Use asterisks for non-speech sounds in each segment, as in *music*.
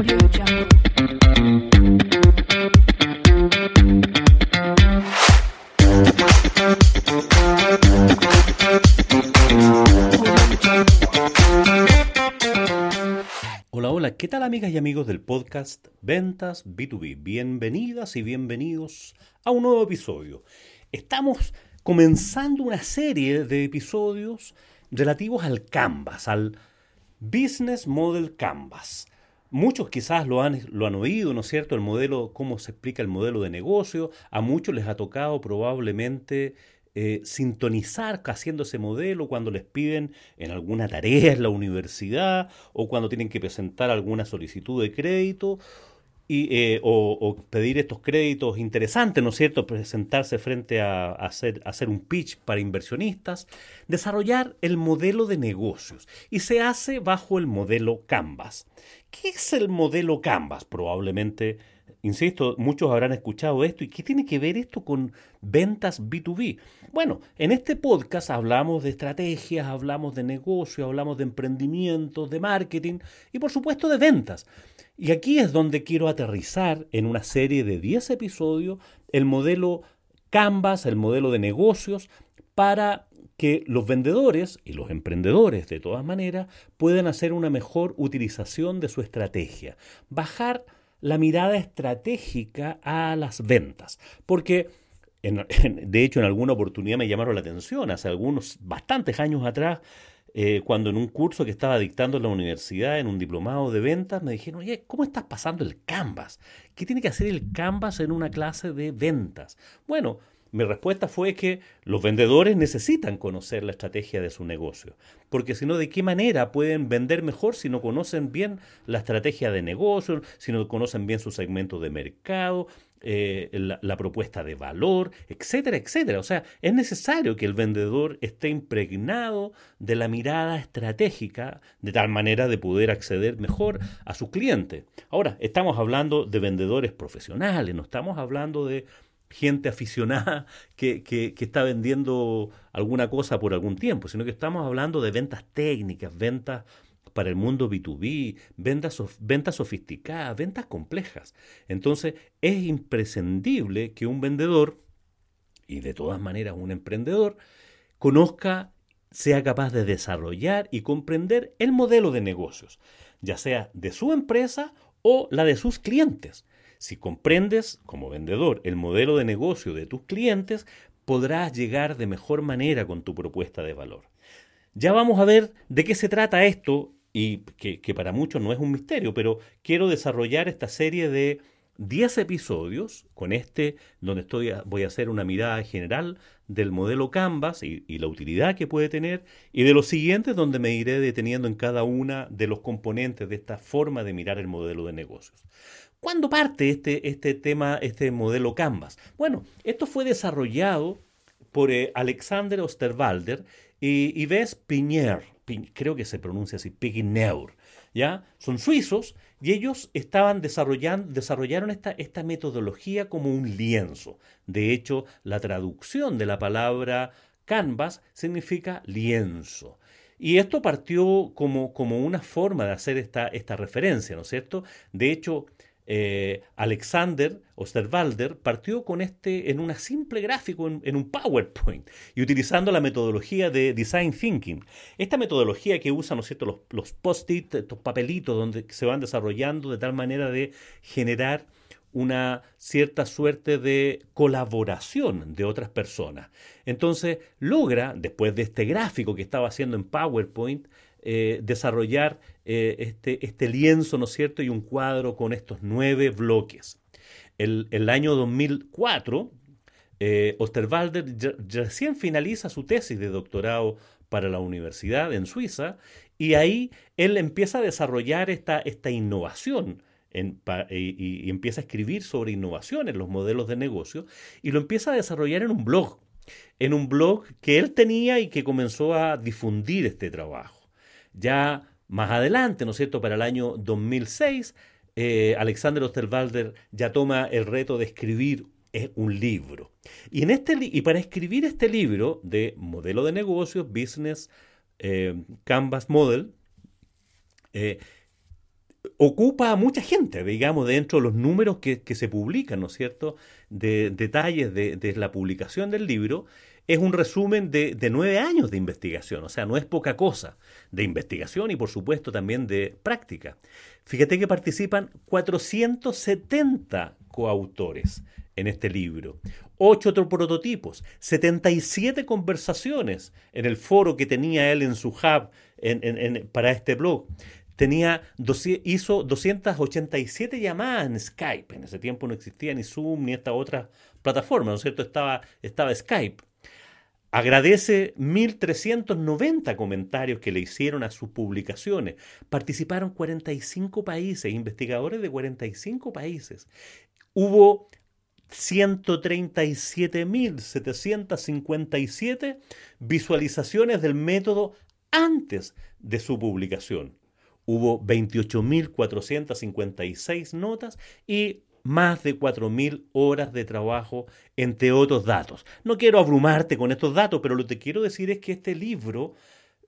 Hola, hola, ¿qué tal amigas y amigos del podcast Ventas B2B? Bienvenidas y bienvenidos a un nuevo episodio. Estamos comenzando una serie de episodios relativos al Canvas, al Business Model Canvas. Muchos quizás lo han, lo han oído, ¿no es cierto? El modelo, cómo se explica el modelo de negocio. A muchos les ha tocado probablemente eh, sintonizar haciendo ese modelo cuando les piden en alguna tarea en la universidad o cuando tienen que presentar alguna solicitud de crédito eh, o, pedir estos créditos interesantes, ¿no es cierto? Presentarse frente a, a hacer, a hacer un pitch para inversionistas, desarrollar el modelo de negocios y se hace bajo el modelo Canvas. ¿Qué es el modelo Canvas? Probablemente Insisto, muchos habrán escuchado esto. ¿Y qué tiene que ver esto con ventas B2B? Bueno, en este podcast hablamos de estrategias, hablamos de negocio, hablamos de emprendimiento, de marketing y por supuesto de ventas. Y aquí es donde quiero aterrizar en una serie de 10 episodios el modelo Canvas, el modelo de negocios, para que los vendedores y los emprendedores de todas maneras puedan hacer una mejor utilización de su estrategia. Bajar la mirada estratégica a las ventas. Porque, en, de hecho, en alguna oportunidad me llamaron la atención, hace algunos, bastantes años atrás, eh, cuando en un curso que estaba dictando en la universidad, en un diplomado de ventas, me dijeron, oye, ¿cómo estás pasando el Canvas? ¿Qué tiene que hacer el Canvas en una clase de ventas? Bueno, mi respuesta fue que los vendedores necesitan conocer la estrategia de su negocio, porque si no, ¿de qué manera pueden vender mejor si no conocen bien la estrategia de negocio, si no conocen bien su segmento de mercado, eh, la, la, propuesta de valor, etcétera, etcétera? O sea, es necesario que el vendedor esté impregnado de la mirada estratégica de tal manera de poder acceder mejor a su cliente. Ahora, estamos hablando de vendedores profesionales, no estamos hablando de gente aficionada *laughs* que, que, está vendiendo alguna cosa por algún tiempo, sino que estamos hablando de ventas técnicas, ventas para el mundo B2B, ventas, ventas sofisticadas, ventas complejas. Entonces es imprescindible que un vendedor, y de todas maneras un emprendedor, conozca, sea capaz de desarrollar y comprender el modelo de negocios, ya sea de su empresa o la de sus clientes. Si comprendes como vendedor el modelo de negocio de tus clientes, podrás llegar de mejor manera con tu propuesta de valor. Ya vamos a ver de qué se trata esto y que, para muchos no es un misterio, pero quiero desarrollar esta serie de 10 episodios con este donde estoy voy a hacer una mirada general del modelo Canvas y, y, la utilidad que puede tener y de los siguientes donde me iré deteniendo en cada una de los componentes de esta forma de mirar el modelo de negocios. ¿Cuándo parte este, este tema, este modelo Canvas? Bueno, esto fue desarrollado por eh, Alexander Osterwalder y Yves Pinier, creo que se pronuncia así, Pigneur, ¿ya? Son suizos y ellos estaban desarrollando, desarrollaron esta, esta metodología como un lienzo. De hecho, la traducción de la palabra canvas significa lienzo. Y esto partió como, como una forma de hacer esta, esta referencia, ¿no es cierto? De hecho, eh, Alexander Osterwalder partió con este en una simple gráfico en, un PowerPoint y utilizando la metodología de Design Thinking. Esta metodología que usa, ¿no es los, los post-it, estos papelitos donde se van desarrollando de tal manera de generar una cierta suerte de colaboración de otras personas. Entonces logra, después de este gráfico que estaba haciendo en PowerPoint, eh, desarrollar eh, este, este, lienzo, ¿no es cierto?, y un cuadro con estos nueve bloques. El, el año 2004, eh, Osterwalder recién finaliza su tesis de doctorado para la universidad en Suiza y ahí él empieza a desarrollar esta, innovación. Y, y empieza a escribir sobre innovación en los modelos de negocio y lo empieza a desarrollar en un blog, en un blog que él tenía y que comenzó a difundir este trabajo. Ya más adelante, ¿no es cierto?, para el año 2006, eh, Alexander Osterwalder ya toma el reto de escribir eh, un libro. Y, en este, y para escribir este libro de modelo de negocios, Business eh, Canvas Model, ocupa a mucha gente, digamos, dentro de los números que, se publican, ¿no es cierto? De detalles de, de, la publicación del libro, es un resumen de, de, nueve años de investigación, o sea, no es poca cosa, de investigación y por supuesto también de práctica. Fíjate que participan 470 coautores en este libro, ocho prototipos, 77 conversaciones en el foro que tenía él en su hub para este blog. Tenía, hizo 287 llamadas en Skype. En ese tiempo no existía ni Zoom ni esta otra plataforma, ¿no es cierto? Estaba, estaba Skype. Agradece 1.390 comentarios que le hicieron a sus publicaciones. Participaron 45 países, investigadores de 45 países. Hubo 137.757 visualizaciones del método antes de su publicación. Hubo 28.456 notas y más de 4.000 horas de trabajo, entre otros datos. No quiero abrumarte con estos datos, pero lo que quiero decir es que este libro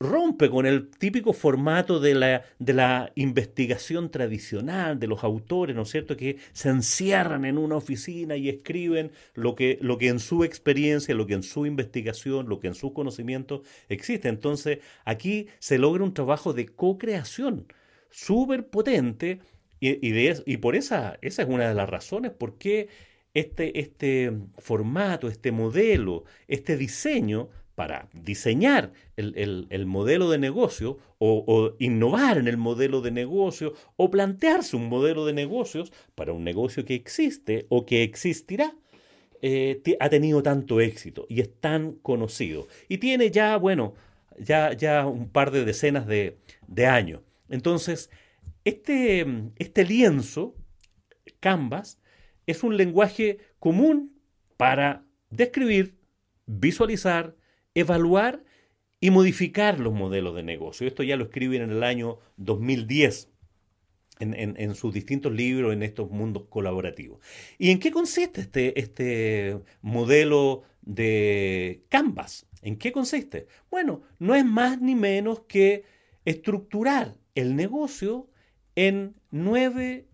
rompe con el típico formato de la, de la investigación tradicional de los autores, ¿no es cierto?, que se encierran en una oficina y escriben lo que, lo que en su experiencia, lo que en su investigación, lo que en su conocimiento existe. Entonces, aquí se logra un trabajo de co-creación súper potente y, por esa, esa es una de las razones por qué este, este formato, este modelo, este diseño para diseñar el, modelo de negocio o, innovar en el modelo de negocio o plantearse un modelo de negocios para un negocio que existe o que existirá, eh, ha tenido tanto éxito y es tan conocido. Y tiene ya, bueno, ya, ya un par de decenas de, de años. Entonces, este, este lienzo, Canvas, es un lenguaje común para describir, visualizar, evaluar y modificar los modelos de negocio. Esto ya lo escriben en el año 2010 en, sus distintos libros en estos mundos colaborativos. ¿Y en qué consiste este, este modelo de Canvas? ¿En qué consiste? Bueno, no es más ni menos que estructurar el negocio en nueve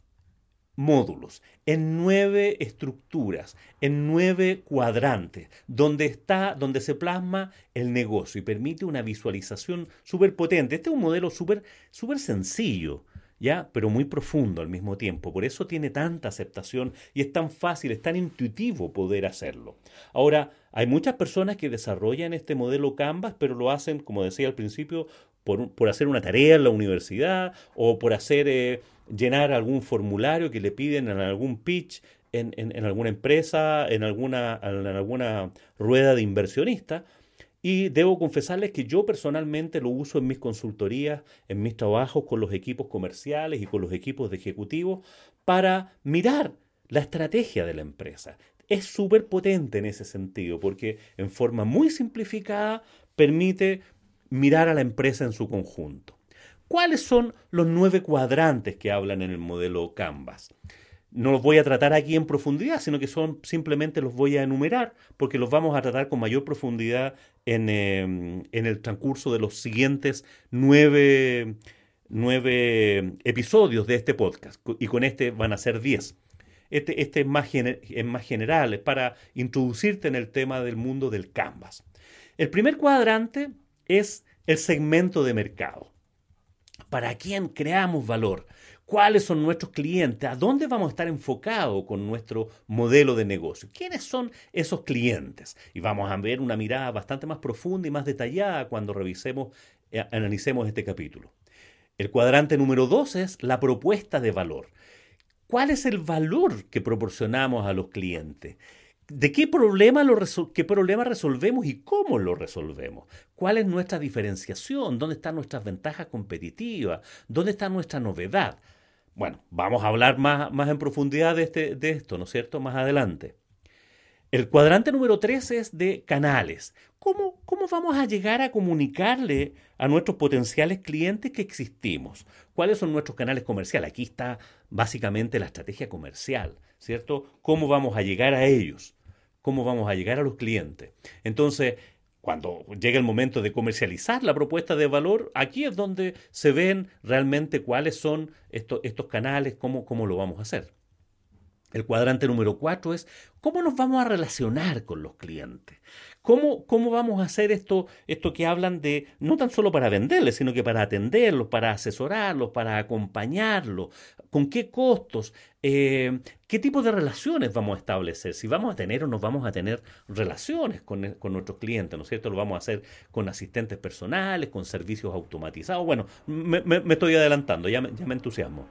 módulos, en nueve estructuras, en nueve cuadrantes, donde está, donde se plasma el negocio y permite una visualización súper potente. Este es un modelo súper súper sencillo, ¿ya? Pero muy profundo al mismo tiempo. Por eso tiene tanta aceptación y es tan fácil, es tan intuitivo poder hacerlo. Ahora, hay muchas personas que desarrollan este modelo Canvas, pero lo hacen, como decía al principio, por, hacer una tarea en la universidad o por hacer eh, llenar algún formulario que le piden en algún pitch en, alguna empresa, en alguna, en alguna rueda de inversionista. Y debo confesarles que yo personalmente lo uso en mis consultorías, en mis trabajos con los equipos comerciales y con los equipos de ejecutivos para mirar la estrategia de la empresa. Es súper potente en ese sentido porque en forma muy simplificada permite mirar a la empresa en su conjunto. ¿Cuáles son los nueve cuadrantes que hablan en el modelo Canvas? No los voy a tratar aquí en profundidad, sino que son simplemente los voy a enumerar porque los vamos a tratar con mayor profundidad en, em, el transcurso de los siguientes nueve, episodios de este podcast. Y con este van a ser diez. Este, este es, más es más general, es para introducirte en el tema del mundo del Canvas. El primer cuadrante es el segmento de mercado. ¿Para quién creamos valor? ¿Cuáles son nuestros clientes? ¿A dónde vamos a estar enfocados con nuestro modelo de negocio? ¿Quiénes son esos clientes? Y vamos a ver una mirada bastante más profunda y más detallada cuando revisemos, eh, analicemos este capítulo. El cuadrante número dos es la propuesta de valor. ¿Cuál es el valor que proporcionamos a los clientes? ¿De qué problema, qué problema resolvemos y cómo lo resolvemos? ¿Cuál es nuestra diferenciación? ¿Dónde están nuestras ventajas competitivas? ¿Dónde está nuestra novedad? Bueno, vamos a hablar más, más en profundidad de, este, de esto, ¿no es cierto? Más adelante. El cuadrante número 3 es de canales. ¿Cómo, ¿Cómo vamos a llegar a comunicarle a nuestros potenciales clientes que existimos? ¿Cuáles son nuestros canales comerciales? Aquí está básicamente la estrategia comercial, ¿cierto? ¿Cómo vamos a llegar a ellos? cómo vamos a llegar a los clientes. Entonces, cuando llega el momento de comercializar la propuesta de valor, aquí es donde se ven realmente cuáles son estos, estos canales, cómo, cómo lo vamos a hacer. El cuadrante número cuatro es cómo nos vamos a relacionar con los clientes. ¿Cómo, cómo vamos a hacer esto, esto que hablan de, no tan solo para venderles, sino que para atenderlos, para asesorarlos, para acompañarlos? ¿Con qué costos? Eh, ¿Qué tipo de relaciones vamos a establecer? Si vamos a tener o no vamos a tener relaciones con, con nuestros clientes, ¿no es cierto? Lo vamos a hacer con asistentes personales, con servicios automatizados. Bueno, me, estoy adelantando, ya me, ya me entusiasmo.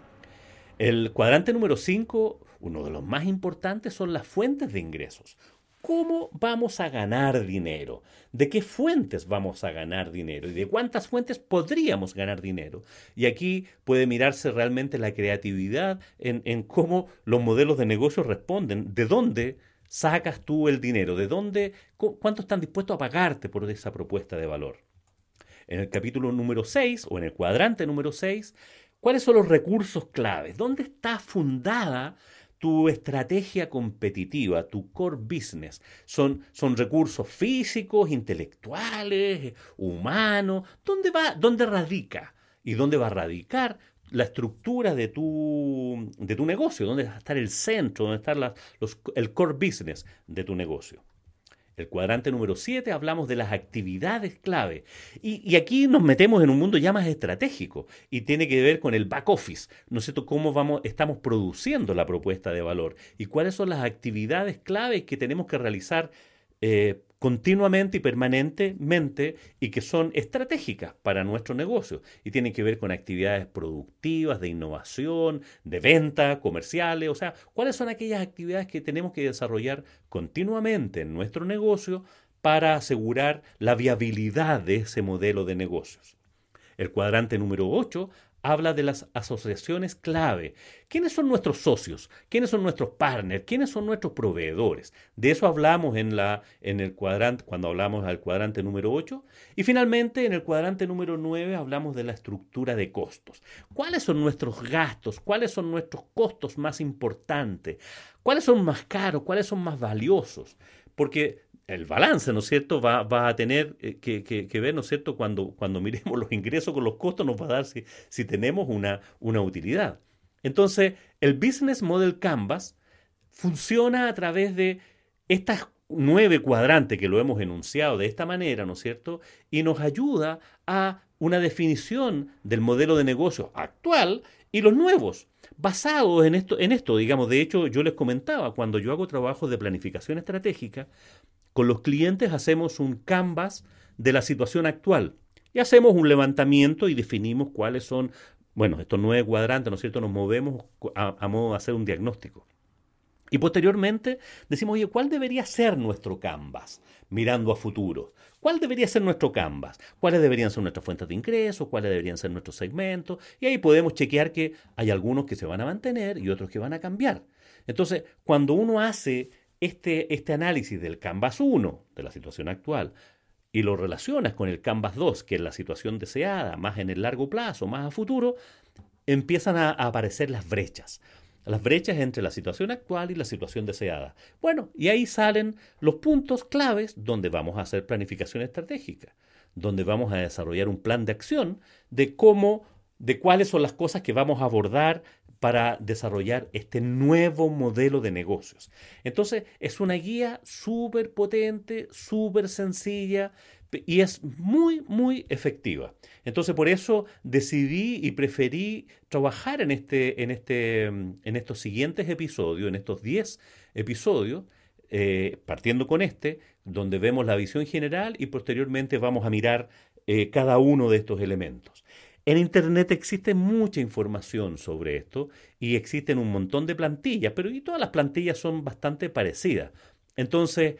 El cuadrante número 5, uno de los más importantes, son las fuentes de ingresos. ¿Cómo vamos a ganar dinero? ¿De qué fuentes vamos a ganar dinero? ¿Y de cuántas fuentes podríamos ganar dinero? Y aquí puede mirarse realmente la creatividad en, cómo los modelos de negocio responden. ¿De dónde sacas tú el dinero? ¿De dónde? ¿Cuánto están dispuestos a pagarte por esa propuesta de valor? En el capítulo número 6 o en el cuadrante número 6 ¿Cuáles son los recursos claves? ¿Dónde está fundada tu estrategia competitiva, tu core business? ¿Son, son recursos físicos, intelectuales, humanos? ¿Dónde, va, ¿Dónde radica? ¿Y dónde va a radicar la estructura de tu, de tu negocio? ¿Dónde va a estar el centro? ¿Dónde está los, el core business de tu negocio? El cuadrante número 7 hablamos de las actividades clave. Y, aquí nos metemos en un mundo ya más estratégico y tiene que ver con el back office, ¿no es cierto? Cómo vamos, estamos produciendo la propuesta de valor y cuáles son las actividades claves que tenemos que realizar eh, continuamente y permanentemente y que son estratégicas para nuestro negocio y tienen que ver con actividades productivas, de innovación, de venta, comerciales, o sea, cuáles son aquellas actividades que tenemos que desarrollar continuamente en nuestro negocio para asegurar la viabilidad de ese modelo de negocios. El cuadrante número 8 habla de las asociaciones clave. ¿Quiénes son nuestros socios? ¿Quiénes son nuestros partners? ¿Quiénes son nuestros proveedores? De eso hablamos en, la, en el cuadrante, cuando hablamos del cuadrante número 8. Y finalmente, en el cuadrante número 9 hablamos de la estructura de costos. ¿Cuáles son nuestros gastos? ¿Cuáles son nuestros costos más importantes? ¿Cuáles son más caros? ¿Cuáles son más valiosos? Porque el balance, ¿no es cierto?, va, a tener eh, que, ver, ¿no es cierto?, cuando, cuando miremos los ingresos con los costos, nos va a dar si, si tenemos una, una utilidad. Entonces, el Business Model Canvas funciona a través de estas nueve cuadrantes que lo hemos enunciado de esta manera, ¿no es cierto? Y nos ayuda a una definición del modelo de negocio actual y los nuevos, basados en esto, en esto, digamos, de hecho yo les comentaba, cuando yo hago trabajos de planificación estratégica, con los clientes hacemos un canvas de la situación actual y hacemos un levantamiento y definimos cuáles son, bueno, estos nueve cuadrantes, ¿no es cierto? Nos movemos a, modo de hacer un diagnóstico. Y posteriormente decimos, oye, ¿cuál debería ser nuestro canvas mirando a futuro? ¿Cuál debería ser nuestro canvas? ¿Cuáles deberían ser nuestras fuentes de ingresos? ¿Cuáles deberían ser nuestros segmentos? Y ahí podemos chequear que hay algunos que se van a mantener y otros que van a cambiar. Entonces, cuando uno hace este, este análisis del Canvas 1, de la situación actual, y lo relacionas con el Canvas 2, que es la situación deseada, más en el largo plazo, más a futuro, empiezan a, aparecer las brechas. Las brechas entre la situación actual y la situación deseada. Bueno, y ahí salen los puntos claves donde vamos a hacer planificación estratégica, donde vamos a desarrollar un plan de acción de cómo, de cuáles son las cosas que vamos a abordar para desarrollar este nuevo modelo de negocios. Entonces, es una guía súper potente, súper sencilla y es muy, muy efectiva. Entonces, por eso decidí y preferí trabajar en, este, en, este, en estos siguientes episodios, en estos 10 episodios, eh, partiendo con este, donde vemos la visión general y posteriormente vamos a mirar eh, cada uno de estos elementos. En Internet existe mucha información sobre esto y existen un montón de plantillas, pero y todas las plantillas son bastante parecidas. Entonces,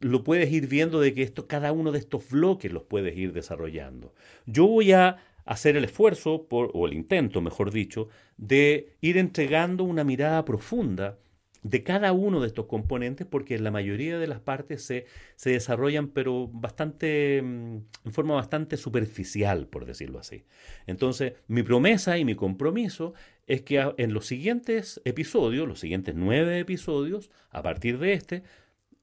lo puedes ir viendo de que esto, cada uno de estos bloques los puedes ir desarrollando. Yo voy a hacer el esfuerzo, o el intento, mejor dicho, de ir entregando una mirada profunda de cada uno de estos componentes porque la mayoría de las partes se, se desarrollan pero bastante mm, en forma bastante superficial por decirlo así entonces mi promesa y mi compromiso es que en los siguientes episodios los siguientes nueve episodios a partir de este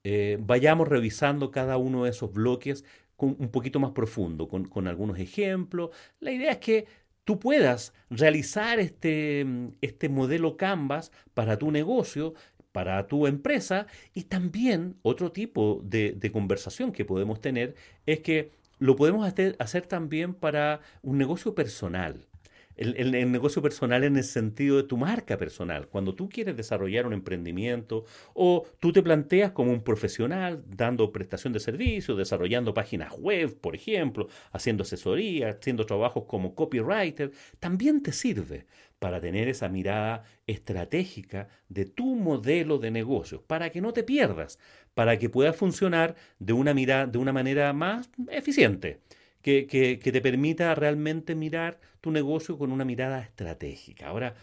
eh, vayamos revisando cada uno de esos bloques un poquito más profundo, con, con algunos ejemplos. La idea es que tú puedas realizar este, este modelo Canvas para tu negocio, para tu empresa. Y también otro tipo de, conversación que podemos tener es que lo podemos hacer, hacer también para un negocio personal. El, negocio personal en el sentido de tu marca personal. Cuando tú quieres desarrollar un emprendimiento o tú te planteas como un profesional dando prestación de servicios, desarrollando páginas web, por ejemplo, haciendo asesoría, haciendo trabajos como copywriter, también te sirve para tener esa mirada estratégica de tu modelo de negocios, para que no te pierdas, para que pueda funcionar de una, mirada, de una manera más eficiente que, te permita realmente mirar tu negocio con una mirada estratégica. Ahora,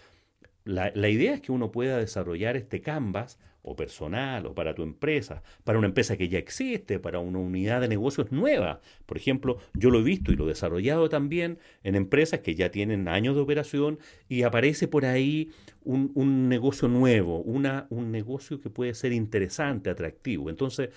la, la, idea es que uno pueda desarrollar este canvas, o personal, o para tu empresa, para una empresa que ya existe, para una unidad de negocios nueva. Por ejemplo, yo lo he visto y lo he desarrollado también en empresas que ya tienen años de operación y aparece por ahí un, un negocio nuevo, una, un negocio que puede ser interesante, atractivo. Entonces,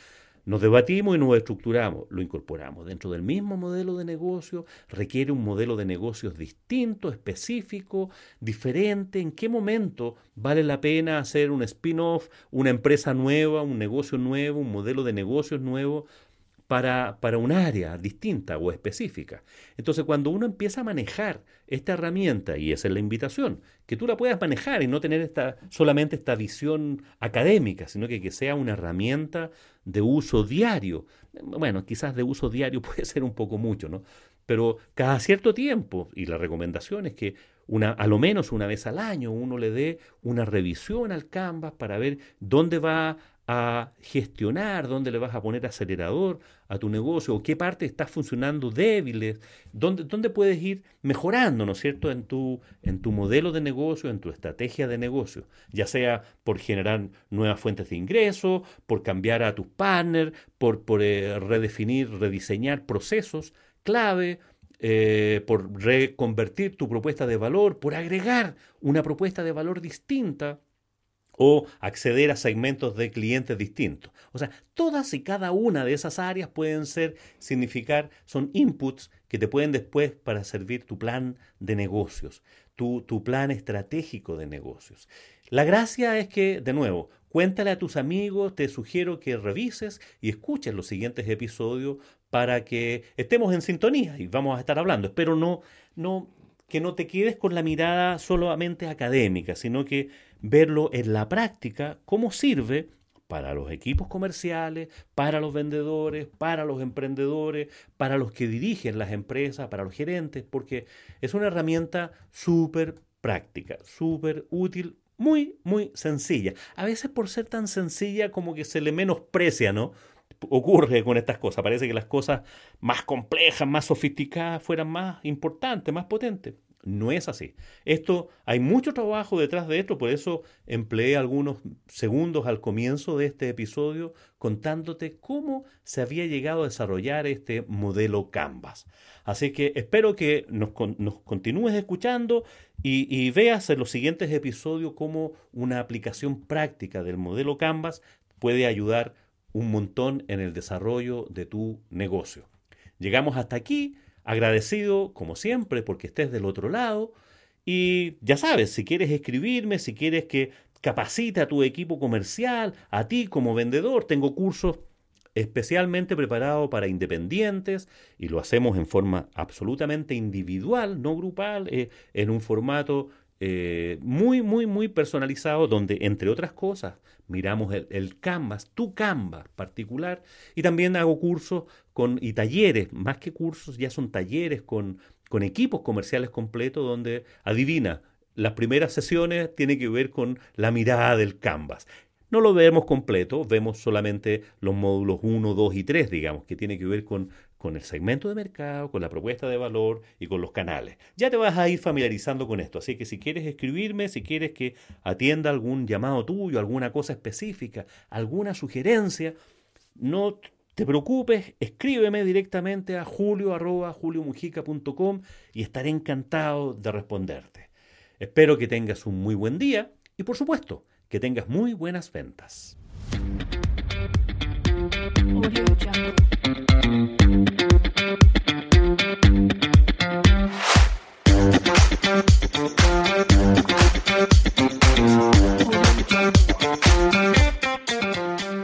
nos debatimos y nos estructuramos, lo incorporamos dentro del mismo modelo de negocio, requiere un modelo de negocios distinto, específico, diferente, en qué momento vale la pena hacer un spin-off, una empresa nueva, un negocio nuevo, un modelo de negocios nuevo, para, para, un área distinta o específica. Entonces, cuando uno empieza a manejar esta herramienta, y esa es la invitación, que tú la puedas manejar y no tener esta, solamente esta visión académica, sino que, que sea una herramienta de uso diario. Bueno, quizás de uso diario *laughs* puede ser un poco mucho, ¿no? Pero cada cierto tiempo, y la recomendación es que una, a lo menos una vez al año uno le dé una revisión al Canvas para ver dónde va a gestionar, dónde le vas a poner acelerador a tu negocio, o qué parte está funcionando débiles, dónde, dónde puedes ir mejorando, ¿no es cierto?, en tu, en tu modelo de negocio, en tu estrategia de negocio, ya sea por generar nuevas fuentes de ingreso, por cambiar a tus partners, por, por eh, redefinir, rediseñar procesos clave, eh, por reconvertir tu propuesta de valor, por agregar una propuesta de valor distinta o acceder a segmentos de clientes distintos. O sea, todas y cada una de esas áreas pueden ser, significar, son inputs que te pueden después para servir tu plan de negocios, tu, tu plan estratégico de negocios. La gracia es que, de nuevo, cuéntale a tus amigos, te sugiero que revises y escuches los siguientes episodios para que estemos en sintonía y vamos a estar hablando. Espero no, no, que no te quedes con la mirada solamente académica, sino que verlo en la práctica, cómo sirve para los equipos comerciales, para los vendedores, para los emprendedores, para los que dirigen las empresas, para los gerentes, porque es una herramienta súper práctica, súper útil, muy, muy sencilla. A veces por ser tan sencilla como que se le menosprecia, ¿no? Ocurre con estas cosas. Parece que las cosas más complejas, más sofisticadas fueran más importantes, más potentes. No es así. Esto, hay mucho trabajo detrás de esto, por eso empleé algunos segundos al comienzo de este episodio contándote cómo se había llegado a desarrollar este modelo Canvas. Así que espero que nos, continúes escuchando y, y, veas en los siguientes episodios cómo una aplicación práctica del modelo Canvas puede ayudar un montón en el desarrollo de tu negocio. Llegamos hasta aquí agradecido, como siempre, porque estés del otro lado. Y ya sabes, si quieres escribirme, si quieres que capacite a tu equipo comercial, a ti como vendedor, tengo cursos especialmente preparados para independientes y lo hacemos en forma absolutamente individual, no grupal, eh, en un formato eh, muy, muy, muy personalizado, donde, entre otras cosas, miramos el, Canvas, tu Canvas particular, y también hago cursos con, y talleres, más que cursos, ya son talleres con, con equipos comerciales completos, donde, adivina, las primeras sesiones tienen que ver con la mirada del Canvas. No lo vemos completo, vemos solamente los módulos 1, 2 y 3, digamos, que tiene que ver con con el segmento de mercado, con la propuesta de valor y con los canales. Ya te vas a ir familiarizando con esto, así que si quieres escribirme, si quieres que atienda algún llamado tuyo, alguna cosa específica, alguna sugerencia, no te preocupes, escríbeme directamente a julio.juliomujica.com y estaré encantado de responderte. Espero que tengas un muy buen día y por supuesto que tengas muy buenas ventas.